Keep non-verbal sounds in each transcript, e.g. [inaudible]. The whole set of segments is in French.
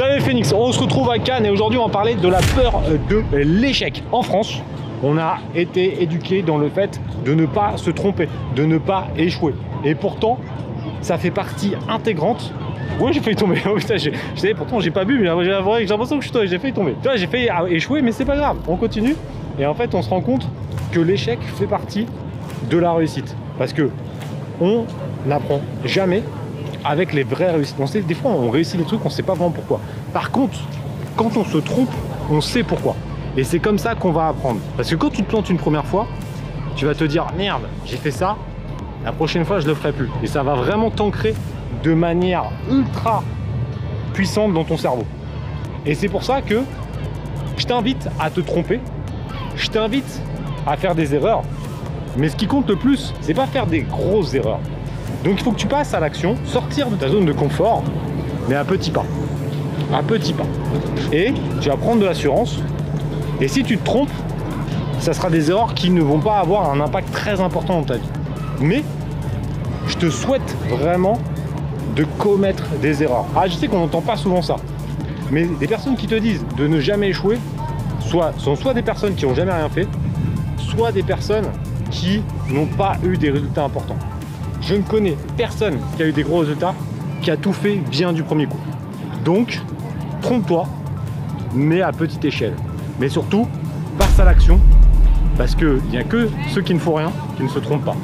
Salut Phoenix, on se retrouve à Cannes et aujourd'hui on va parler de la peur de l'échec. En France, on a été éduqué dans le fait de ne pas se tromper, de ne pas échouer. Et pourtant, ça fait partie intégrante. Ouais, j'ai failli tomber. [laughs] Oh, je sais, pourtant j'ai pas bu, mais j'ai l'impression que je suis. J'ai failli tomber. Tu vois, j'ai failli échouer, mais c'est pas grave. On continue. Et en fait, on se rend compte que l'échec fait partie de la réussite. Parce que on n'apprend jamais avec les vraies réussites. On sait, des fois, on réussit les trucs, on sait pas vraiment pourquoi. Par contre, quand on se trompe, on sait pourquoi. Et c'est comme ça qu'on va apprendre. Parce que quand tu te plantes une première fois, tu vas te dire merde, j'ai fait ça, la prochaine fois je le ferai plus. Et ça va vraiment t'ancrer de manière ultra puissante dans ton cerveau. Et c'est pour ça que je t'invite à te tromper, je t'invite à faire des erreurs, mais ce qui compte le plus, c'est pas faire des grosses erreurs. Donc il faut que tu passes à l'action, sortir de ta zone de confort, mais à petits pas. À petits pas. Et tu vas prendre de l'assurance. Et si tu te trompes, ça sera des erreurs qui ne vont pas avoir un impact très important dans ta vie. Mais je te souhaite vraiment de commettre des erreurs. Ah, je sais qu'on n'entend pas souvent ça. Mais des personnes qui te disent de ne jamais échouer, sont soit des personnes qui n'ont jamais rien fait, soit des personnes qui n'ont pas eu des résultats importants. Je ne connais personne qui a eu des gros résultats, qui a tout fait bien du premier coup. Donc, trompe-toi, mais à petite échelle. Mais surtout, passe à l'action, parce qu'il n'y a que ceux qui ne font rien qui ne se trompent pas.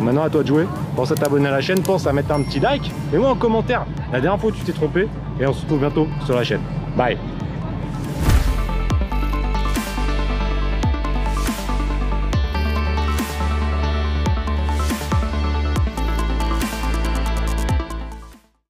Maintenant, à toi de jouer. Pense à t'abonner à la chaîne, pense à mettre un petit like. Et moi en commentaire la dernière fois où tu t'es trompé. Et on se retrouve bientôt sur la chaîne. Bye